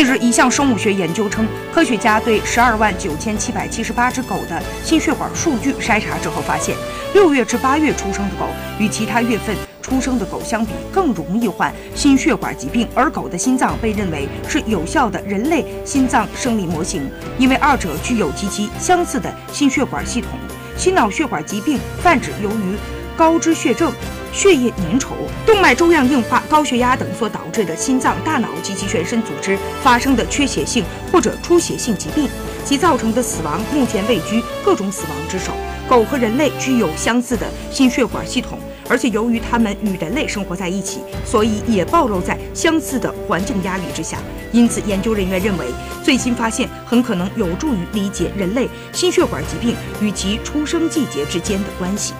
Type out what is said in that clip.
近日，一项生物学研究称，科学家对十二万九千七百七十八只狗的心血管数据筛查之后发现，六月至八月出生的狗与其他月份出生的狗相比，更容易患心血管疾病。而狗的心脏被认为是有效的人类心脏生理模型，因为二者具有极其相似的心血管系统。心脑血管疾病泛指由于高脂血症。血液粘稠、动脉粥样硬化、高血压等所导致的心脏、大脑及其全身组织发生的缺血性或者出血性疾病，其造成的死亡目前位居各种死亡之首。狗和人类具有相似的心血管系统，而且由于它们与人类生活在一起，所以也暴露在相似的环境压力之下。因此，研究人员认为，最新发现很可能有助于理解人类心血管疾病与其出生季节之间的关系。